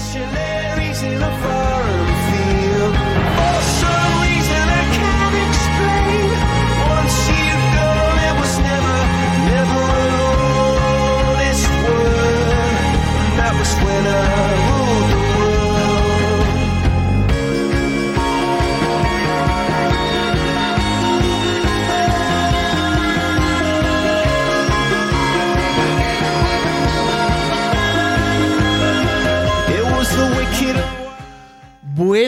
missionaries in a foreign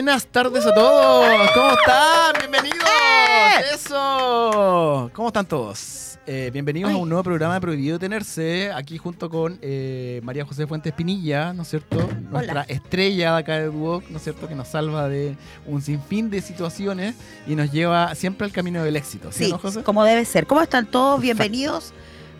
Buenas tardes a todos. ¿Cómo están? Bienvenidos. ¡Eh! Eso. ¿Cómo están todos? Eh, bienvenidos a un nuevo programa de Prohibido Tenerse, aquí junto con eh, María José Fuentes Pinilla, ¿no es cierto? Nuestra estrella de acá de Duoc, ¿no es cierto? Que nos salva de un sinfín de situaciones y nos lleva siempre al camino del éxito. ¿Sí, Sí, no, José? como debe ser. ¿Cómo están todos? Bienvenidos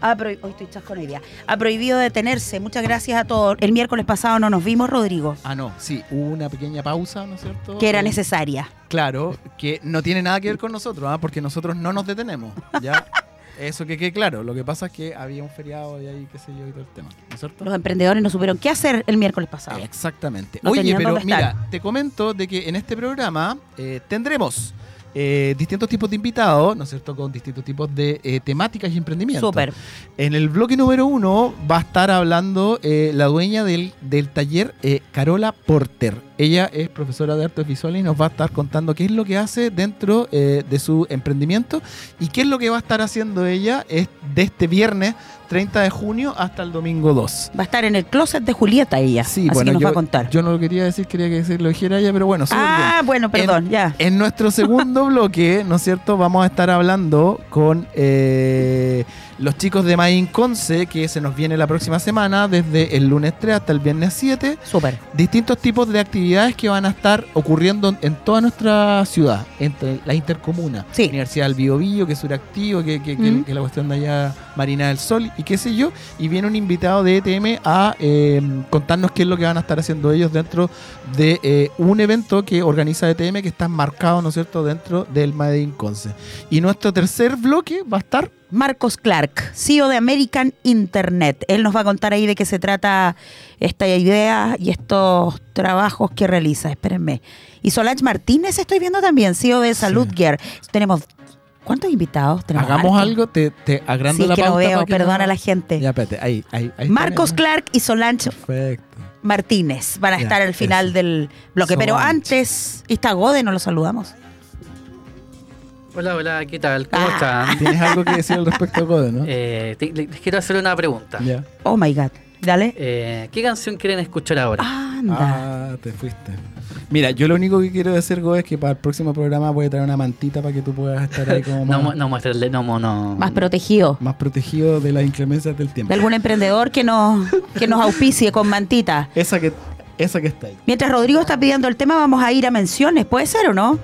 a Prohi- Hoy estoy chasco hoy día. A Prohibido Detenerse. Muchas gracias a todos. El miércoles pasado no nos vimos, Rodrigo, Ah, no, sí, hubo una pequeña pausa, ¿no es cierto? que era Eh, necesaria. Claro, que no tiene nada que ver con nosotros, ¿ah? porque nosotros no nos detenemos. ¿ya? Eso que quede claro. Lo que pasa es que había un feriado y ahí, qué sé yo, y todo el tema. ¿No es cierto? Los emprendedores no supieron qué hacer el miércoles pasado. Exactamente. No Oye, pero mira, te comento de que en este programa eh, tendremos eh, distintos tipos de invitados, ¿no es cierto? Con distintos tipos de eh, temáticas y emprendimientos. Súper. En el bloque número uno va a estar hablando eh, la dueña del, del taller, Carola Porter. Ella es profesora de artes visuales y nos va a estar contando qué es lo que hace dentro eh, de su emprendimiento y qué es lo que va a estar haciendo ella es de este viernes 30 de junio hasta el domingo 2. Va a estar en el closet de Julieta ella. Sí, así bueno, que nos yo, va a contar. yo no lo quería decir, quería que se lo dijera ella, pero bueno, bien. ah, bueno, perdón, ya. En nuestro segundo bloque, ¿no es cierto? Vamos a estar hablando con eh, los chicos de Main Conce, que se nos viene la próxima semana, desde el lunes 3 hasta el viernes 7. Súper. Distintos tipos de actividades que van a estar ocurriendo en toda nuestra ciudad, entre la intercomuna. Sí. Universidad del Biobío, que es suractivo, que, que, que- Mm. que la cuestión de allá, Marina del Sol, y qué sé yo. Y viene un invitado de ETM a eh, contarnos qué es lo que van a estar haciendo ellos dentro de eh, un evento que organiza ETM que está marcado, ¿no es cierto?, dentro del Made in Conce. Y nuestro tercer bloque va a estar Marcos Clark, CEO de American Internet. Él nos va a contar ahí de qué se trata esta idea y estos trabajos que realiza. Espérenme. Y Solange Martínez estoy viendo también, CEO de Salud Gear. Tenemos. ¿Cuántos invitados tenemos? Hagamos algo, te, te agrando Sí, la que no veo, perdona no- a la gente. Ya, espérate, ahí, ahí, ahí Marcos. Clark y Solange Perfecto. Martínez van a Ya, estar al final eso. del bloque. Pero antes, y está Gode, no lo saludamos. Hola, hola, ¿qué tal? ¿Cómo Ah. están? Tienes algo que decir al respecto de Code, ¿no? Eh, te- les quiero hacer una pregunta. Ya. Oh my God. Dale. Eh, ¿Qué canción quieren escuchar ahora? Anda. Ah, te fuiste. Mira, yo lo único que quiero decir, Go, es que para el próximo programa voy a traer una mantita para que tú puedas estar ahí como no, más, mu- no muéstrale, no, mu- no. Más protegido. más protegido de las inclemencias del tiempo. De algún emprendedor que nos, que nos auspicie con mantita. Esa que, esa que está ahí. Mientras Rodrigo está pidiendo el tema, vamos a ir a menciones. ¿Puede ser o no?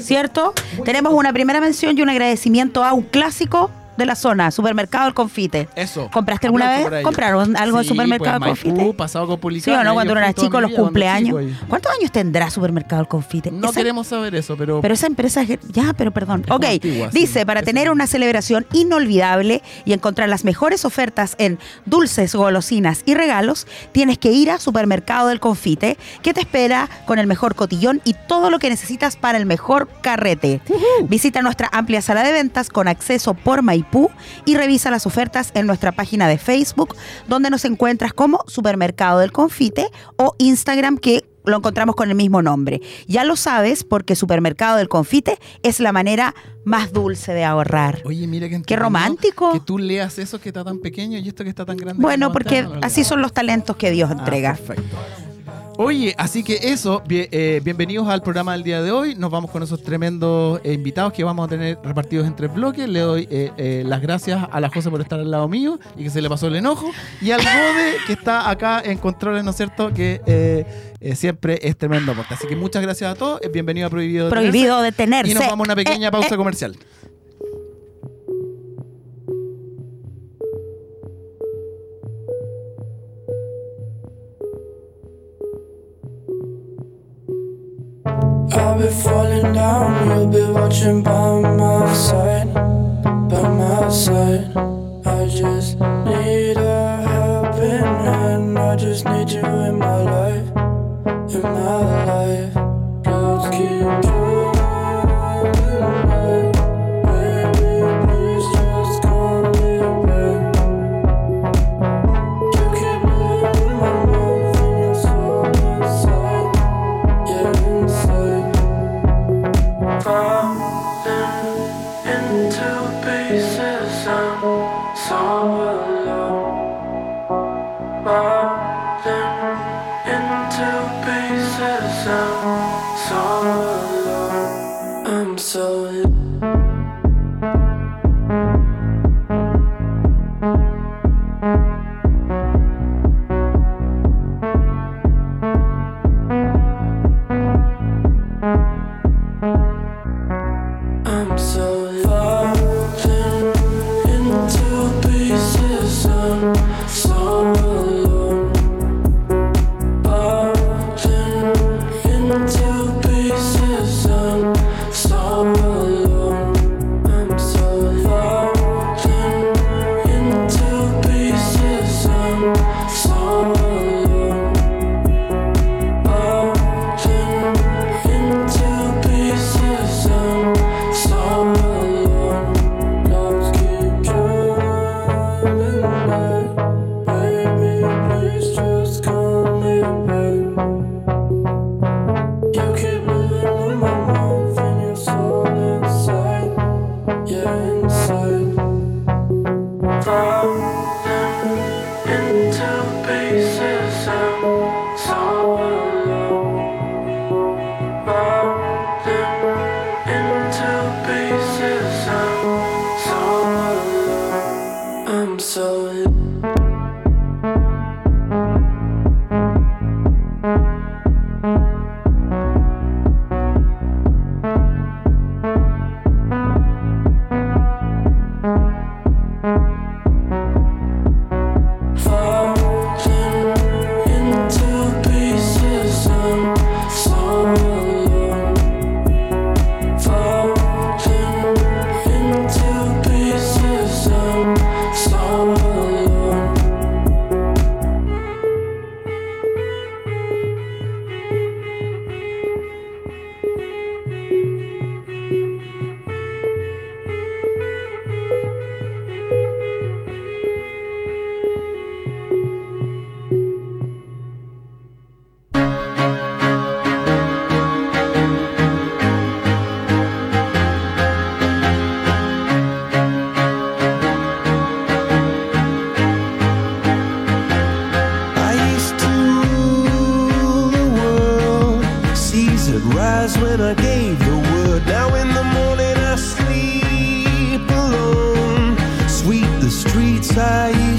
¿Cierto? Tenemos una primera mención y un agradecimiento a un clásico de la zona, Supermercado El Confite. Eso. ¿Compraste alguna vez? ¿Compraron algo en Sí, Supermercado pues, El Confite? Pasado con ¿Sí o no? Cuando uno era chico, los cumpleaños. chico. ¿Cuántos años tendrá Supermercado El Confite? No Esa- queremos saber eso, pero, Pero esa empresa es... Ya, pero perdón. Ok, antigua, sí. dice, para tener una celebración inolvidable y encontrar las mejores ofertas en dulces, golosinas y regalos, tienes que ir a Supermercado del Confite, que te espera con el mejor cotillón y todo lo que necesitas para el mejor carrete. Visita nuestra amplia sala de ventas con acceso por Maipú y revisa las ofertas en nuestra página de Facebook, donde nos encuentras como Supermercado del Confite o Instagram que lo encontramos con el mismo nombre. Ya lo sabes porque Supermercado del Confite es la manera más dulce de ahorrar. Oye, mira que Qué romántico. Que tú leas eso que está tan pequeño y esto que está tan grande. Bueno, que no porque así son los talentos que Dios Ah, entrega. perfecto. Oye, así que eso, bien- eh, bienvenidos al programa del día de hoy. Nos vamos con esos tremendos eh, invitados que vamos a tener repartidos en tres bloques. Le doy eh, eh, las gracias a la José por estar al lado mío y que se le pasó el enojo. Y al Gode que está acá en controles, ¿no es cierto? Que siempre es tremendo aporte. Así que muchas gracias a todos. Bienvenido a Prohibido Detenerse. Prohibido detenerse. Y nos vamos a una pequeña pausa comercial. Be falling down, you'll be watching by my side, by my side. I just need a helping hand, I just need you in my life. in my life. Clouds keep sair.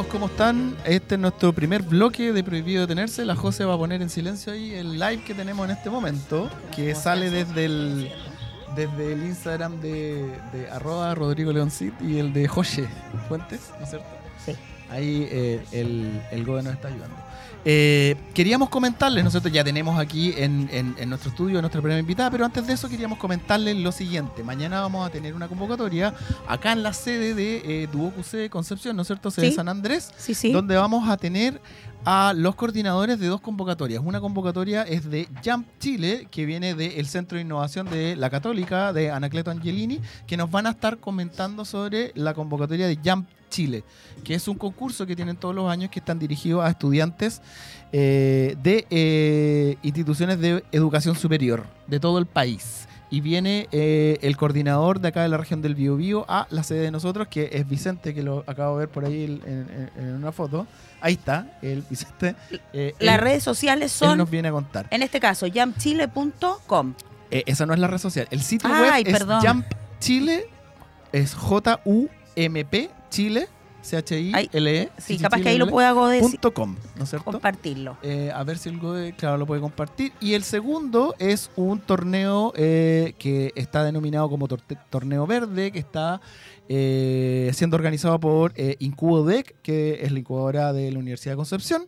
Chicos, ¿cómo están? Este es nuestro primer bloque de Prohibido Detenerse. La José va a poner en silencio ahí el live que tenemos en este momento, que sale desde el, desde el Instagram de, de arroba Rodrigo Leoncid y el de José Fuentes, ¿no es cierto? Sí. Ahí eh, el, el Gobe nos está ayudando. Eh, queríamos comentarles, nosotros ya tenemos aquí en, en- en nuestro estudio a nuestra primera invitada, pero antes de eso queríamos comentarles lo siguiente. Mañana vamos a tener una convocatoria acá en la sede de eh, Duoc UC Concepción, ¿no es cierto? Sede Sí. San Andrés, Sí, sí. donde vamos a tener a los coordinadores de dos convocatorias. Una convocatoria es de Jump Chile, que viene del Centro de Innovación de la Católica, de Anacleto Angelini, que nos van a estar comentando sobre la convocatoria de Jump Chile, que es un concurso que tienen todos los años que están dirigidos a estudiantes eh, de eh, instituciones de educación superior de todo el país. Y viene eh, el coordinador de acá de la región del Biobío a la sede de nosotros, que es Vicente, que lo acabo de ver por ahí en, en- en una foto. Ahí está, el Vicente. Las él- redes sociales él son, nos viene a contar. en este caso, jumpchile.com. Esa no es la red social. El sitio Ay, web es perdón. Jump Chile, es J-U-M-P, Chile, C-H-I-L-E. Sí, capaz que ahí lo E punto com, ¿no es cierto? compartirlo. Eh, a ver si el Goe, claro, lo puede compartir. Y el segundo es un torneo eh, que está denominado como Torneo Verde, que está eh, siendo organizado por Incubodec, que es la incubadora de la Universidad de Concepción.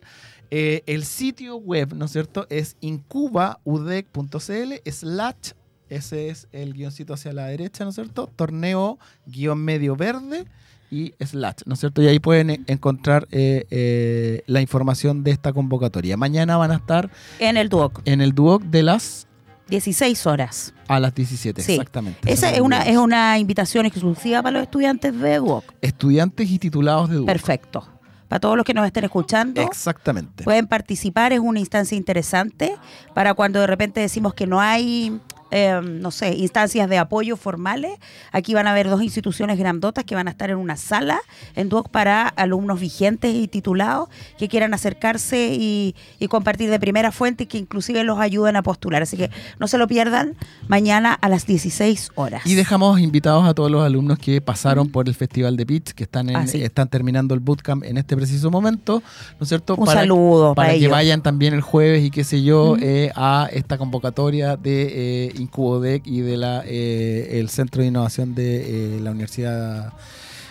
El sitio web, ¿no es cierto?, es incubaudec.cl slash, ese es el guioncito hacia la derecha, ¿no es cierto?, torneo guion medio verde y slash, ¿no es cierto? Y ahí pueden eh, encontrar eh, eh, la información de esta convocatoria. Mañana van a estar En el Duoc, en el Duoc de las 16 horas. a las 17, Sí. exactamente. Esa es una, es una invitación exclusiva para los estudiantes de Duoc. Estudiantes y titulados de Duoc. Perfecto. Para todos los que nos estén escuchando, Exactamente. pueden participar. Es una instancia interesante para cuando de repente decimos que no hay, eh, no sé, instancias de apoyo formales. Aquí van a haber dos instituciones grandotas que van a estar en una sala en Duoc para alumnos vigentes y titulados que quieran acercarse y, y compartir de primera fuente y que inclusive los ayuden a postular. Así que no se lo pierdan mañana a las 16 horas. Y dejamos invitados a todos los alumnos que pasaron por el Festival de Pitch, que están, en- Ah, sí. están terminando el bootcamp en este preciso momento, ¿no es cierto? Un saludo para para que vayan también el jueves y qué sé yo eh, a esta convocatoria de eh, Incubodec y de la eh, el Centro de Innovación de eh, la Universidad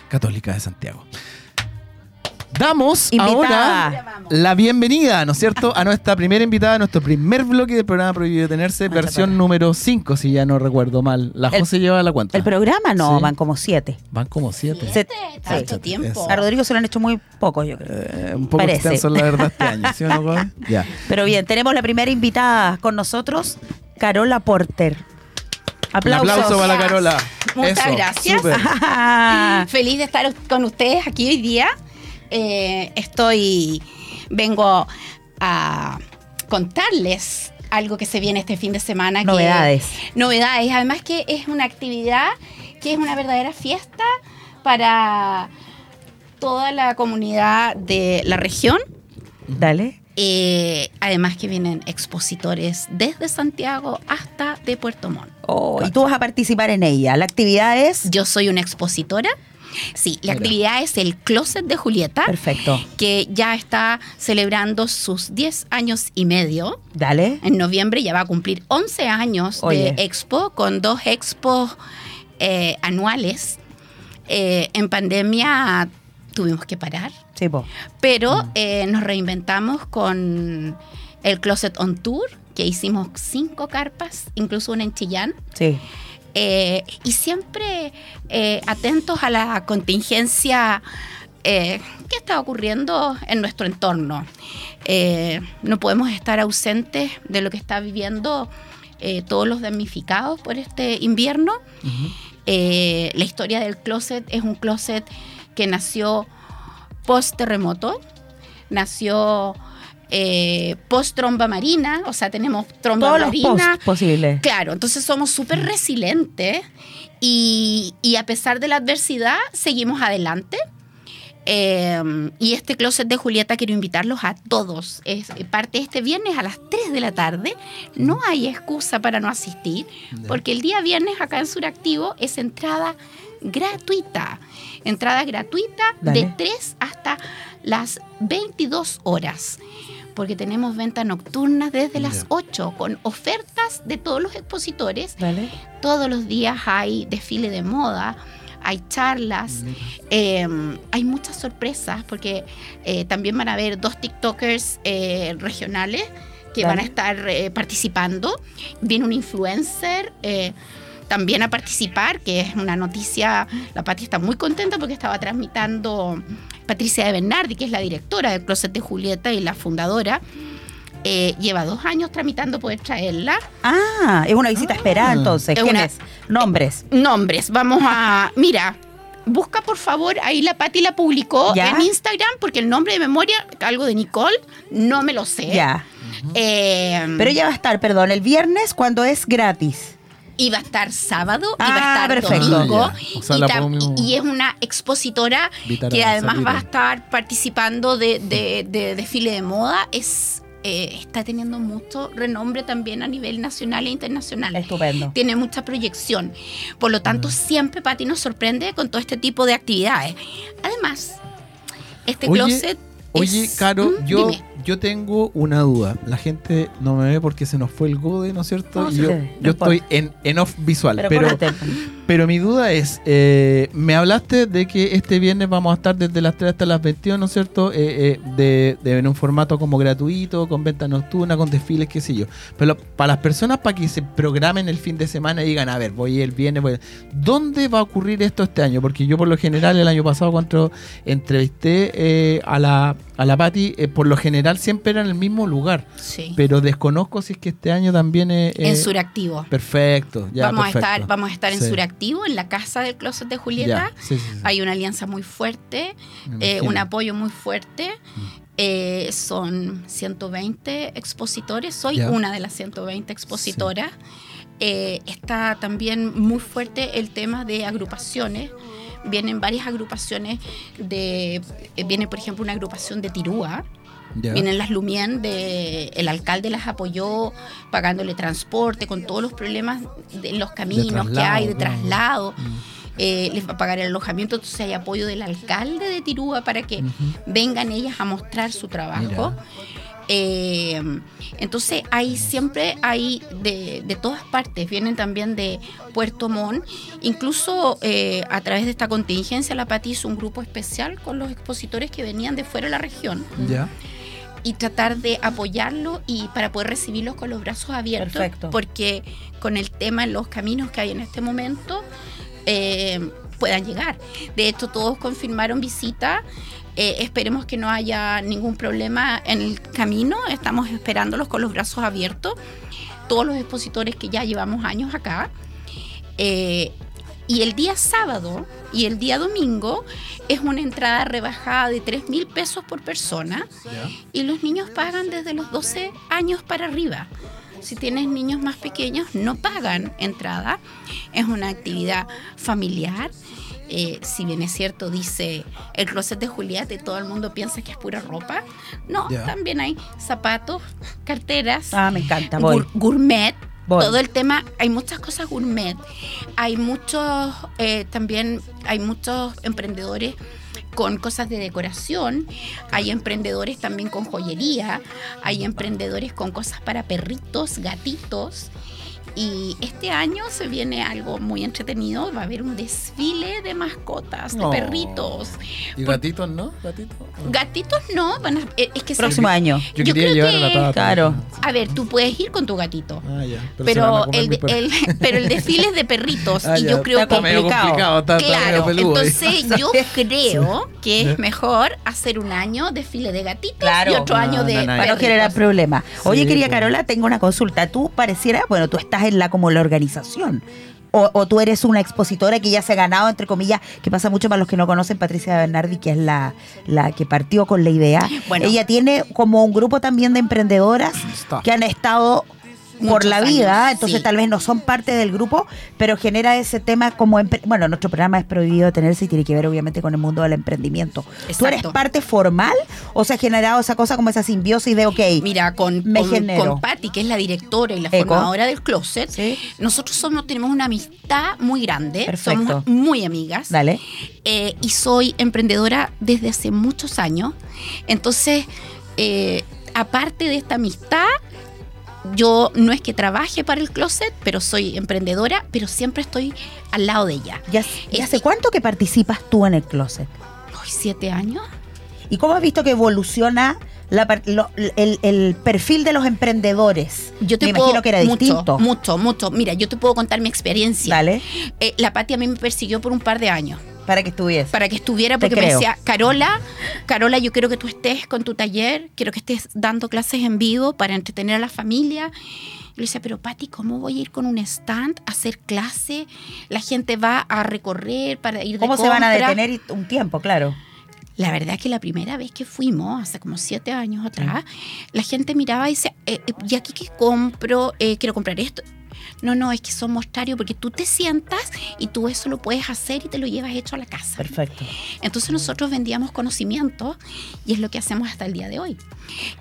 Católica de Santiago. Damos Invitada. ahora la bienvenida, ¿no es cierto?, a nuestra primera invitada, a nuestro primer bloque del programa Prohibido Tenerse, Nuestra versión para- número 5, si ya no recuerdo mal. La El- José lleva la cuenta. El programa no, Sí. van como siete. Van como siete. Se- Tanto Sí. tiempo. A Rodrigo se lo han hecho muy pocos, yo creo. Eh, un poco Parece. extenso, la verdad, este año. ¿Sí o no? Ya. Pero bien, tenemos la primera invitada con nosotros, Carola Porter. Un Aplausos. aplauso para la Carola. Muchas Eso, gracias. súper. Feliz de estar con ustedes aquí hoy día. Eh, estoy, vengo a contarles algo que se viene este fin de semana. que- Novedades. novedades. Además que es una actividad que es una verdadera fiesta para toda la comunidad de la región. Dale. Eh, además que vienen expositores desde Santiago hasta de Puerto Montt. Oh, y tú vas a participar en ella. La actividad es. Yo soy una expositora. Sí, la Mira. actividad es el Closet de Julieta, Perfecto. que ya está celebrando sus 10 años y medio. Dale. En noviembre ya va a cumplir 11 años Oye. de expo, con dos expos eh, anuales. Eh, en pandemia tuvimos que parar, Sí, po. pero eh, nos reinventamos con el Closet on Tour, que hicimos cinco carpas, incluso una en Chillán. Sí. Eh, y siempre eh, atentos a la contingencia eh, que está ocurriendo en nuestro entorno. No podemos estar ausentes de lo que está viviendo todos los damnificados por este invierno. La historia del closet es un closet que nació post terremoto, nació eh, post tromba marina, o sea, tenemos tromba Todos los marina. posts posibles. Claro, entonces somos súper resilientes y, y a pesar de la adversidad seguimos adelante. Eh, y este closet de Julieta quiero invitarlos a todos. Es parte este viernes a las 3 de la tarde. No hay excusa para no asistir, porque el día viernes acá en Suractivo es entrada gratuita. Entrada gratuita Dale. de 3 hasta las 22 horas. Porque tenemos venta nocturna desde las Ya. 8 con ofertas de todos los expositores. Dale. Todos los días hay desfile de moda, hay charlas, eh, hay muchas sorpresas porque eh, también van a haber dos TikTokers eh, regionales que Dale. van a estar eh, participando. Viene un influencer también a participar, que es una noticia. La Pati está muy contenta porque estaba tramitando Patricia de Bernardi, que es la directora del Closet de Julieta y la fundadora. Eh, lleva dos años tramitando poder traerla. Ah, es una visita esperada entonces. Es ¿Quién una- es? Nombres. Nombres, vamos a. Mira, busca por favor, ahí la Pati la publicó Ya. en Instagram, porque el nombre de memoria, algo de Nicole, no me lo sé. Ya. Eh, Pero ella va a estar, perdón, el viernes cuando es gratis. Iba a estar sábado, Ah, iba a estar perfecto. domingo. Ah. O sea, y, podemos y es una expositora que además salir. va a estar participando de, de- de desfile de moda. Es, eh, está teniendo mucho renombre también a nivel nacional e internacional. Estupendo. Tiene mucha proyección. Por lo tanto, siempre Patti nos sorprende con todo este tipo de actividades. Además, este Oye, closet. Oye, es- Caro, ¿Mm? yo, Dime. yo tengo una duda. La gente no me ve porque se nos fue el Gode, ¿no es cierto? No, yo yo estoy en, en off visual. Pero. Pero mi duda es, eh, me hablaste de que este viernes vamos a estar desde las 3 hasta las 21, ¿no es cierto? Eh, eh, de, en un formato como gratuito, con venta nocturna, con desfiles, qué sé yo. Pero para las personas, para que se programen el fin de semana y digan, a ver, voy el viernes, voy... ¿Dónde va a ocurrir esto este año? Porque yo por lo general el año pasado cuando entrevisté eh, a la, a la Patti, eh, por lo general siempre era en el mismo lugar. Sí. Pero desconozco si es que este año también es... en Suractivo. Perfecto, ya, vamos, perfecto. a estar, vamos a estar en. Suractivo, en la casa del closet de Julieta. Sí. Hay una alianza muy fuerte, eh, un apoyo muy fuerte. Eh, son 120 expositores, soy Ya. una de las 120 expositoras. Eh, está también muy fuerte el tema de agrupaciones. Vienen varias agrupaciones de, eh, viene por ejemplo una agrupación de Tirúa. Vienen las Lumien, de, el alcalde las apoyó pagándole transporte con todos los problemas de los caminos que hay, de claro. traslado. Mm. Eh, les va a pagar el alojamiento, entonces hay apoyo del alcalde de Tirúa para que vengan ellas a mostrar su trabajo. Mira. Eh, entonces hay siempre hay de, de todas partes, vienen también de Puerto Montt, incluso eh, a través de esta contingencia la Pati hizo un grupo especial con los expositores que venían de fuera de la región Ya. y tratar de apoyarlo y para poder recibirlos con los brazos abiertos. Perfecto. Porque con el tema en los caminos que hay en este momento, eh, puedan llegar. De hecho, todos confirmaron visita. Eh, esperemos que no haya ningún problema en el camino. Estamos esperándolos con los brazos abiertos. Todos los expositores que ya llevamos años acá. Eh, y el día sábado y el día domingo es una entrada rebajada de 3 mil pesos por persona y los niños pagan desde los 12 años para arriba. Si tienes niños más pequeños, no pagan entrada. Es una actividad familiar. Eh, si bien es cierto, dice el closet de Julieta y todo el mundo piensa que es pura ropa. No, también hay zapatos, carteras, Ah, me encanta, gur- gourmet. Voy. Todo el tema, hay muchas cosas gourmet. Hay muchos, eh, también hay muchos emprendedores con cosas de decoración, hay emprendedores también con joyería, hay emprendedores con cosas para perritos, gatitos. Y este año se viene algo muy entretenido, va a haber un desfile de mascotas, de Oh. perritos. ¿Y Por- gatitos no? ¿Gatitos? Gatitos no, van a- eh, es que se- Próximo año. Yo, Yo quería llevar que- a la tata. Claro. A ver, tú puedes ir con tu gatito. Ah, ya. Pero comer el, el- pero el desfile es de perritos Ah, y ya, yo creo está que medio complicado. complicado, está, está medio claro, ahí. entonces yo creo que es mejor hacer un año desfile de gatitos Claro. y otro año No, de no, no, Para no perritos. generar problemas. Oye, Sí, querida pues. Carola, tengo una consulta. Tú pareciera, bueno, tú estás en la como la organización. O, o tú eres una expositora que ya se ha ganado, entre comillas, que pasa mucho para los que no conocen, Patricia Bernardi, que es la, la que partió con la idea. Bueno. Ella tiene como un grupo también de emprendedoras Está. que han estado por la años, vida, entonces sí. tal vez no son parte del grupo, pero genera ese tema como... Bueno, nuestro programa es prohibido tenerse y tiene que ver obviamente con el mundo del emprendimiento. ¿Tú eres parte formal o se ha generado esa cosa como esa simbiosis de, ok, Mira, con, Me con, Patty, que es la directora y la Eco. formadora del closet, Sí. nosotros somos, tenemos una amistad muy grande, Perfecto. somos muy amigas. dale. Eh, y soy emprendedora desde hace muchos años. Entonces, eh, aparte de esta amistad, yo no es que trabaje para el closet, pero soy emprendedora, pero siempre estoy al lado de ella. ¿Ya, ya hace cuánto que participas tú en el closet? Uy, ¿Siete años? ¿Y cómo has visto que evoluciona la par- lo- el, el perfil de los emprendedores? Yo te Me puedo, imagino que era mucho, distinto. Mucho, mucho. Mira, yo te puedo contar mi experiencia. Dale, Eh, la Pati a mí me persiguió por un par de años. Para que estuviese. para que estuviera, porque me decía, Carola, Carola, yo quiero que tú estés con tu taller, quiero que estés dando clases en vivo para entretener a la familia. Yo le decía, pero Pati, ¿cómo voy a ir con un stand a hacer clase? La gente va a recorrer para ir de ¿Cómo se van a compra". detener y- un tiempo, claro? La verdad que la primera vez que fuimos, hace como siete años atrás, la gente miraba y decía, eh, eh, ¿y aquí qué compro? Eh, quiero comprar esto. No, no, es que son mostrarios porque tú te sientas y tú eso lo puedes hacer y te lo llevas hecho a la casa. Perfecto. Entonces nosotros vendíamos conocimiento y es lo que hacemos hasta el día de hoy.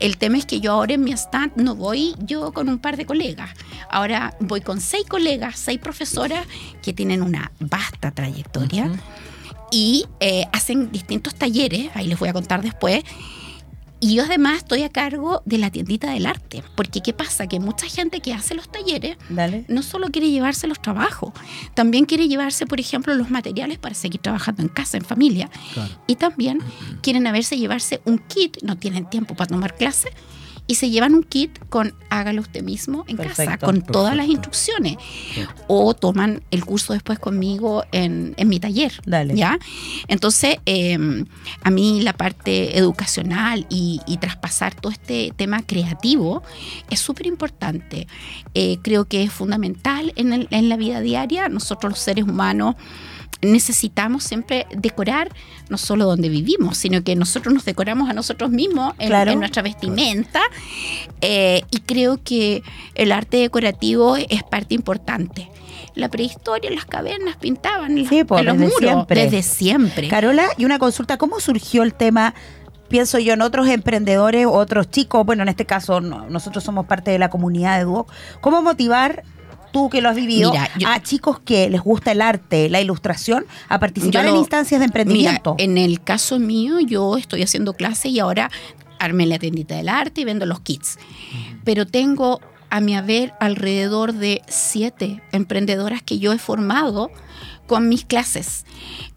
El tema es que yo ahora en mi stand no voy yo con un par de colegas. Ahora voy con seis colegas, seis profesoras que tienen una vasta trayectoria y eh, hacen distintos talleres, ahí les voy a contar después. Y yo además estoy a cargo de la tiendita del arte, porque ¿qué pasa? Que mucha gente que hace los talleres Dale. no solo quiere llevarse los trabajos, también quiere llevarse, por ejemplo, los materiales para seguir trabajando en casa, en familia. Y también quieren a verse llevarse un kit, no tienen tiempo para tomar clases, y se llevan un kit con hágalo usted mismo en casa, Perfecto. con todas las instrucciones. O toman el curso después conmigo en, en mi taller. Dale. ¿Ya? Entonces, eh, a mí la parte educacional y, y traspasar todo este tema creativo es súper importante. Eh, creo que es fundamental en, el- en la vida diaria. Nosotros los seres humanos necesitamos siempre decorar no solo donde vivimos, sino que nosotros nos decoramos a nosotros mismos en, Claro. en nuestra vestimenta. Eh, y creo que el arte decorativo es parte importante. La prehistoria, las cavernas pintaban Sí, los- pues, desde muros siempre. desde siempre. Carola, y una consulta, ¿cómo surgió el tema? Pienso yo en otros emprendedores, otros chicos, bueno, en este caso no- nosotros somos parte de la comunidad de Duoc. ¿Cómo motivar, tú que lo has vivido, Mira, yo- a chicos que les gusta el arte, la ilustración, a participar en instancias de emprendimiento? Mira, en el caso mío, yo estoy haciendo clases y ahora armé la tiendita del arte y vendo los kits. Pero tengo a mi haber alrededor de siete emprendedoras que yo he formado con mis clases.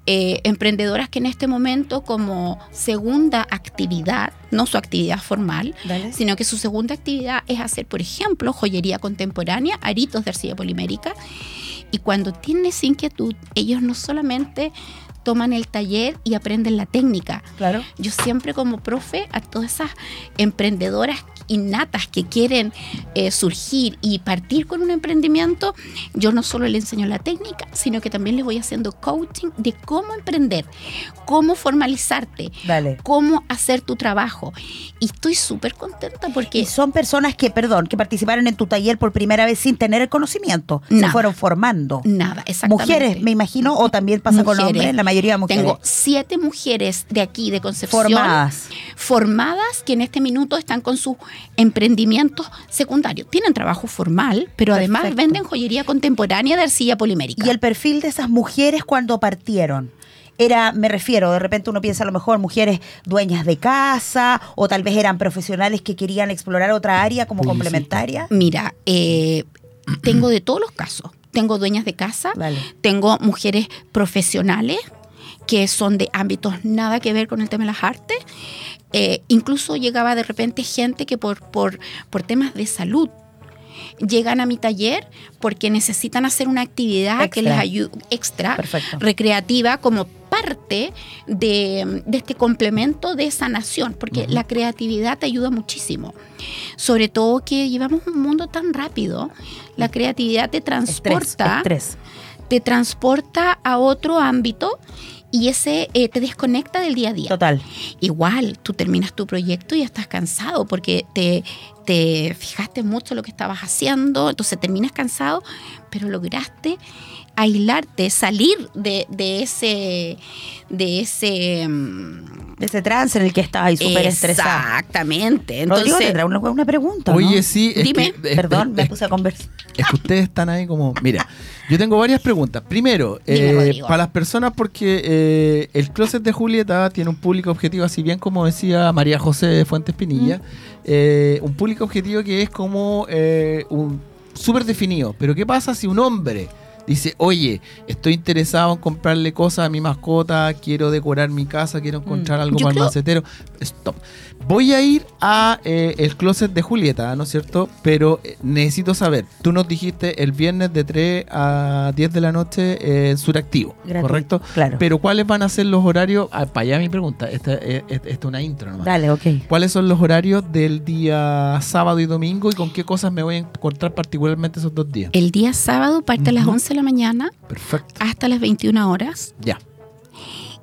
Eh, emprendedoras que en este momento como segunda actividad, no su actividad formal, Dale. sino que su segunda actividad es hacer, por ejemplo, joyería contemporánea, aritos de arcilla polimérica. Y cuando tienen esa inquietud, ellos no solamente toman el taller y aprenden la técnica. Claro. Yo siempre como profe a todas esas emprendedoras innatas que quieren eh, surgir y partir con un emprendimiento, yo no solo le enseño la técnica, sino que también les voy haciendo coaching de cómo emprender, cómo formalizarte, Dale. cómo hacer tu trabajo. Y estoy súper contenta porque Y son personas que, perdón, que participaron en tu taller por primera vez sin tener el conocimiento. Se fueron formando. nada, exactamente. Mujeres, me imagino, o también pasa con Mujeres. hombres, la mayoría mujeres. Tengo siete mujeres de aquí, de Concepción. formadas. formadas que en este minuto están con sus emprendimientos secundarios. Tienen trabajo formal, pero además venden joyería contemporánea de arcilla polimérica. Y el perfil de esas mujeres cuando partieron. Era, me refiero, de repente uno piensa a lo mejor mujeres dueñas de casa o tal vez eran profesionales que querían explorar otra área como sí. complementaria. Mira, eh, tengo de todos los casos. Tengo dueñas de casa, Vale. tengo mujeres profesionales que son de ámbitos nada que ver con el tema de las artes. Eh, incluso llegaba de repente gente que por, por, por temas de salud llegan a mi taller porque necesitan hacer una actividad que Extra. les ayude extra, Perfecto. recreativa, como parte de, de este complemento de sanación, porque la creatividad te ayuda muchísimo. Sobre todo que llevamos un mundo tan rápido, la creatividad te Estrés, transporta estrés. te transporta a otro ámbito y ese eh, te desconecta del día a día. Total. Igual, tú terminas tu proyecto y ya estás cansado porque te, te fijaste mucho lo que estabas haciendo, entonces terminas cansado, pero lograste aislarte, salir de, de ese, de ese mm, De ese trance en el que estaba ahí súper estresada. Exactamente. Rodrigo, Entonces, tendrá una, una pregunta, ¿no? Oye, sí. es Dime. que- es- Perdón, me es- puse a conversar. Es que ustedes están ahí como. Mira, yo tengo varias preguntas. Primero, Dime, eh, Rodrigo. para las personas, porque eh, el closet de Julieta tiene un público objetivo, así bien como decía María José de Fuentes Pinilla, eh, un público objetivo que es como eh, un súper definido. Pero, ¿qué pasa si un hombre dice, oye, estoy interesado en comprarle cosas a mi mascota, quiero decorar mi casa, quiero encontrar algo Yo para el macetero? Stop. Voy a ir a eh, el closet de Julieta, ¿no es cierto? Pero eh, necesito saber, tú nos dijiste el viernes de 3 a 10 de la noche eh, suractivo, Gratuito, ¿correcto? claro. Pero ¿cuáles van a ser los horarios? Ah, para allá mi pregunta, esta es esta es una intro nomás. Dale, ok. ¿Cuáles son los horarios del día sábado y domingo y con qué cosas me voy a encontrar particularmente esos dos días? el día sábado parte a las Ujú. 11 de la mañana Perfecto. hasta las 21 horas Ya.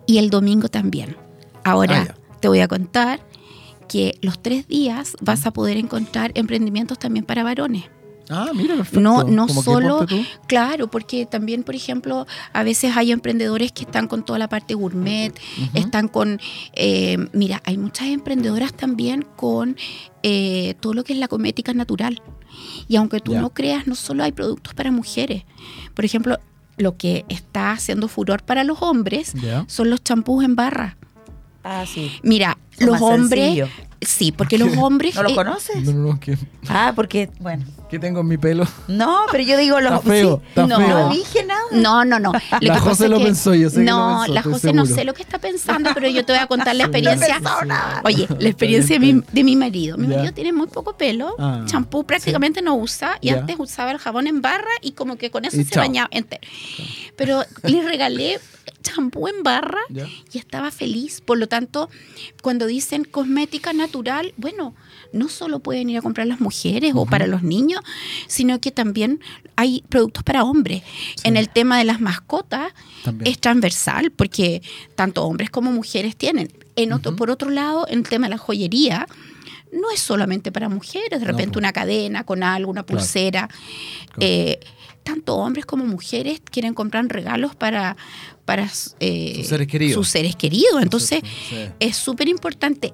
y el domingo también. Ahora Ah, te voy a contar que los tres días vas a poder encontrar emprendimientos también para varones. Ah, mira, perfecto. No, no solo, claro, porque también, por ejemplo, a veces hay emprendedores que están con toda la parte gourmet, están con, eh, mira, hay muchas emprendedoras también con eh, todo lo que es la cosmética natural. Y aunque tú no creas, no solo hay productos para mujeres. Por ejemplo, lo que está haciendo furor para los hombres son los champús en barra. Ah, sí. Mira, Son los hombres, sencillos. sí, porque los hombres... ¿No lo eh, conoces? No, no, no, ¿qué, Ah, porque, bueno. qué tengo en mi pelo? No, pero yo digo los. Está feo, sí. está no, feo. no dije nada. No, no, no. Lo La José lo que- pensó, yo sé que lo No, pensó, la José no sé lo que está pensando, pero yo te voy a contar la experiencia. nada. Oye, la experiencia de mi, de mi marido. Mi Ya. marido tiene muy poco pelo, Ah, champú prácticamente no usa y Ya. antes usaba el jabón en barra y como que con eso Y se chao. bañaba entero. Pero le regalé champú en barra Ya. y estaba feliz. Por lo tanto, cuando dicen cosmética natural, bueno, no solo pueden ir a comprar las mujeres o para los niños, sino que también hay productos para hombres. En el tema de las mascotas También. es transversal porque tanto hombres como mujeres tienen. En otro, Por otro lado, en el tema de la joyería, no es solamente para mujeres, de repente una cadena con algo, una Claro. pulsera. Eh, tanto hombres como mujeres quieren comprar regalos para, para eh, Sus seres queridos. sus seres queridos. Entonces, Sí. es súper importante.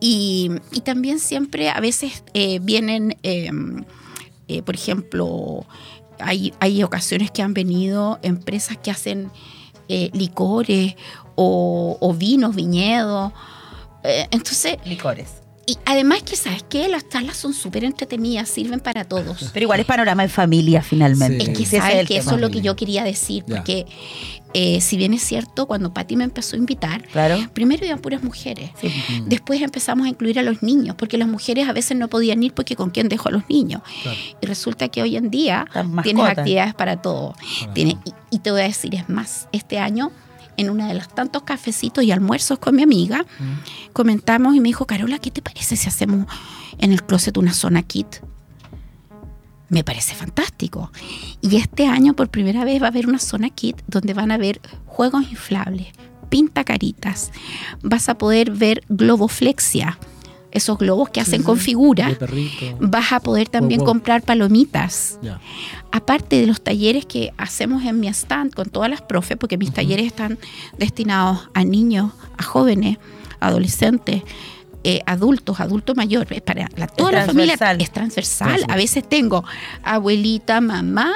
Y, y también siempre a veces eh, vienen, eh, eh, por ejemplo, hay, hay ocasiones que han venido empresas que hacen eh, licores o, o vinos, viñedos. Eh, entonces, Licores. Y además que, ¿sabes qué? Las charlas son súper entretenidas, sirven para todos. Pero igual es panorama en familia, finalmente. Sí. Es que sabes que eso es lo que yo quería decir, Ya. porque eh, si bien es cierto, cuando Patti me empezó a invitar, Claro. primero iban puras mujeres. Mm. Después empezamos a incluir a los niños, porque las mujeres a veces no podían ir porque con quién dejo a los niños. Claro. Y resulta que hoy en día tienes actividades para todo. Y te voy a decir, es más, este año, en uno de los tantos cafecitos y almuerzos con mi amiga, Mm. comentamos y me dijo, Carola, ¿qué te parece si hacemos en el closet una zona kit? Me parece fantástico. Y este año por primera vez va a haber una zona kit donde van a haber juegos inflables, pintacaritas. Vas a poder ver globoflexia, esos globos que hacen con figura. Vas a poder también Wow, wow. comprar palomitas. Aparte de los talleres que hacemos en mi stand con todas las profes, porque mis talleres están destinados a niños, a jóvenes, adolescentes, eh, adultos, adultos mayores, para la- toda la familia transversal. es transversal. Transversal. A veces tengo abuelita, mamá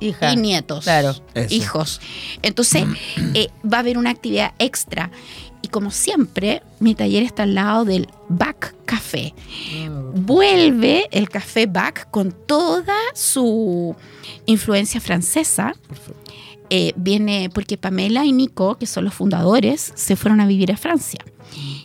Hija. y nietos, Claro. Eso. hijos. Entonces eh, va a haber una actividad extra. Y como siempre, mi taller está al lado del Back Café. Vuelve el café Back con toda su influencia francesa. Eh, viene porque Pamela y Nico, que son los fundadores, se fueron a vivir a Francia.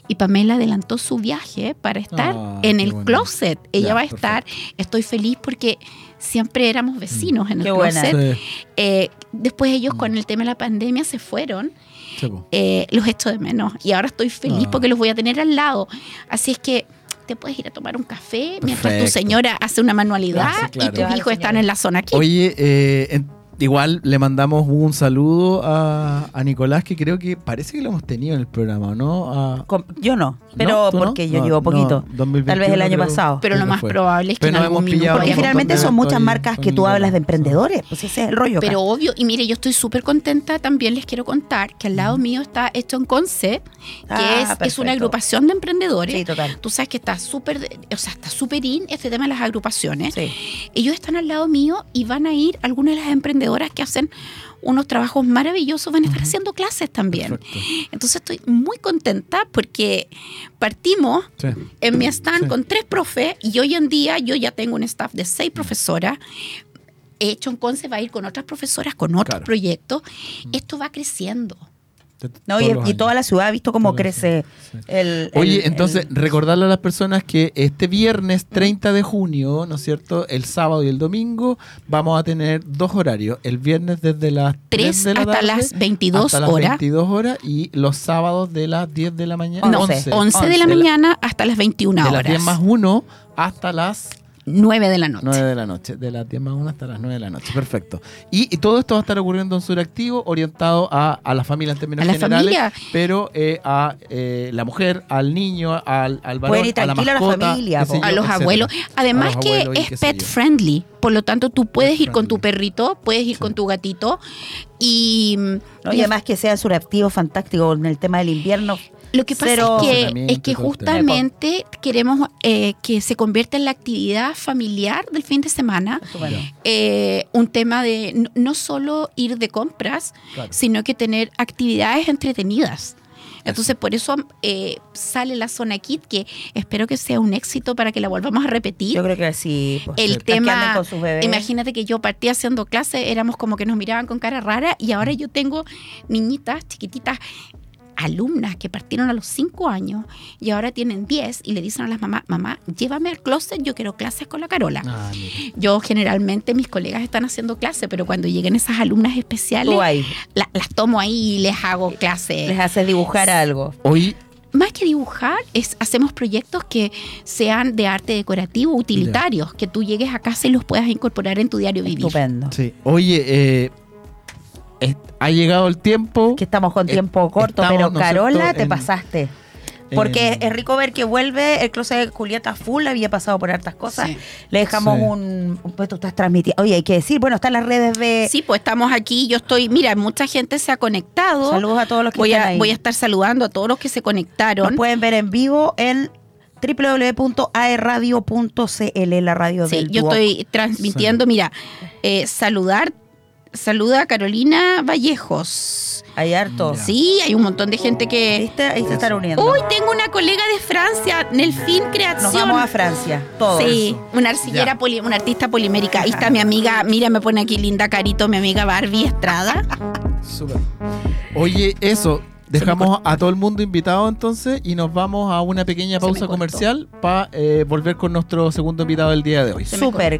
Y Pamela adelantó su viaje para estar Ah, en el bueno. closet. Ella Ya, va a estar. Estoy feliz porque siempre éramos vecinos en el Qué closet. Sí. Eh, después Mm. ellos con el tema de la pandemia se fueron. Sí. Eh, los echo de menos. Y ahora estoy feliz Ah. porque los voy a tener al lado. Así es que te puedes ir a tomar un café mientras tu señora hace una manualidad sí, claro. y tus hijos están en la zona aquí. Oye, eh, en- Igual le mandamos un saludo a, a Nicolás, que creo que parece que lo hemos tenido en el programa, ¿no? A- Yo no, pero porque yo No, llevo no, poquito. 2021 Tal vez el año creo. pasado. Pero lo más fue. probable es que Pero en algún minuto Porque de son muchas ahí marcas que tú Nicolás. hablas de emprendedores. Pues ese es el rollo. acá. Pero obvio, y mire, yo estoy súper contenta, también les quiero contar que al lado mío está hecho en Conce, que Ah, es, es una agrupación de emprendedores. Sí, total. Tú sabes que está súper, o sea, está súper in este tema de las agrupaciones. Sí. Ellos están al lado mío y van a ir algunas de las emprendedoras que hacen unos trabajos maravillosos, van a estar haciendo clases también. Perfecto. Entonces estoy muy contenta porque partimos Sí. en mi stand Sí. con tres profes y hoy en día yo ya tengo un staff de seis profesoras. Hecho en Conce va a ir con otras profesoras, con otros Claro. proyectos. Esto va creciendo. No, y, y toda la ciudad ha visto cómo crece sí. el, Oye, el- entonces, el- recordarle a las personas que este viernes 30 de junio, ¿no es cierto? El sábado y el domingo vamos a tener dos horarios. El viernes desde las 3 Tres de la hasta tarde las 22 hasta las horas. 22 horas y los sábados de las 10 de la mañana. No, 11, 11, de la De la- mañana hasta las 21 De las horas. 10 más 1 hasta las 9 de la noche. 9 de la noche. De las 10 más 1 hasta las 9 de la noche. Perfecto. Y, y todo esto va a estar ocurriendo en Suractivo, orientado a, a la familia en términos A la generales, familia. pero eh, a eh, la mujer, al niño, al, al varón, ir a la la mascota, familia, sé po. yo, a los etcétera. abuelos. Además A los que abuelos es pet friendly. Por lo tanto, tú puedes Pet ir con tu perrito, puedes ir con tu gatito. Y, no, y además que sea suractivo fantástico en el tema del invierno. Lo que pasa Cero- es que, Estacionamiento es que y todo el tema. justamente queremos eh, que se convierta en la actividad familiar del fin de semana. Eh, un tema de no, no solo ir de compras, Claro. sino que tener actividades entretenidas. Entonces, por eso eh, sale la zona kit, que espero que sea un éxito para que la volvamos a repetir. Yo creo que sí. pues, el las que anden tema, con sus bebés. imagínate que yo partí haciendo clase, éramos como que nos miraban con cara rara y ahora yo tengo niñitas chiquititas, alumnas que partieron a los 5 años y ahora tienen 10 y le dicen a las mamás, mamá, llévame al closet, yo quiero clases con la Carola. Ah. Yo generalmente mis colegas están haciendo clase, pero cuando lleguen esas alumnas especiales, la- las tomo ahí y les hago clase. les haces dibujar algo. Hoy, Más que dibujar, es, hacemos proyectos que sean de arte decorativo, utilitarios, que tú llegues a casa y los puedas incorporar en tu diario vivir. Estupendo. sí. Oye, eh, es- ha llegado el tiempo. Que estamos con Eh, tiempo corto, estamos, pero ¿no es Carola, cierto? te en- pasaste. Porque es rico ver que vuelve el closet de Julieta full, había pasado por hartas cosas. Sí. Le dejamos Sí. un, un- Pues tú estás transmitiendo. Oye, hay que decir, bueno, están las redes de. Sí, pues estamos aquí, yo estoy, mira, mucha gente se ha conectado. Saludos a todos los que voy están a, ahí. voy a estar saludando a todos los que se Nos conectaron. pueden ver en vivo en www.aerradio.cl, la radio Sí, del yo Duoc. estoy transmitiendo, mira, eh, saludar, saluda a Carolina Vallejos. Hay hartos. Ya. Sí, hay un montón de gente que... ¿Viste? Ahí se están uniendo. Uy, tengo una colega de Francia, Nelfin Creación. Nos vamos a Francia, todos. Sí, una arcillera, poli- una artista polimérica. Ahí está mi amiga, mira, me pone aquí linda carito, mi amiga Barbie Estrada. Súper. Oye, eso. Dejamos a todo el mundo invitado entonces y nos vamos a una pequeña pausa comercial para volver con nuestro segundo invitado del día de hoy. Súper.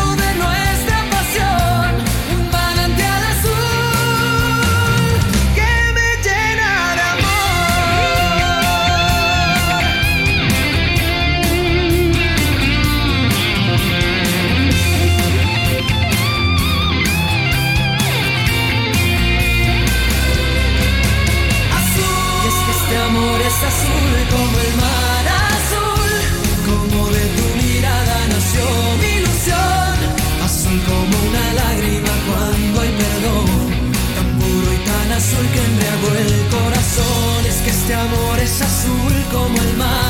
como el mar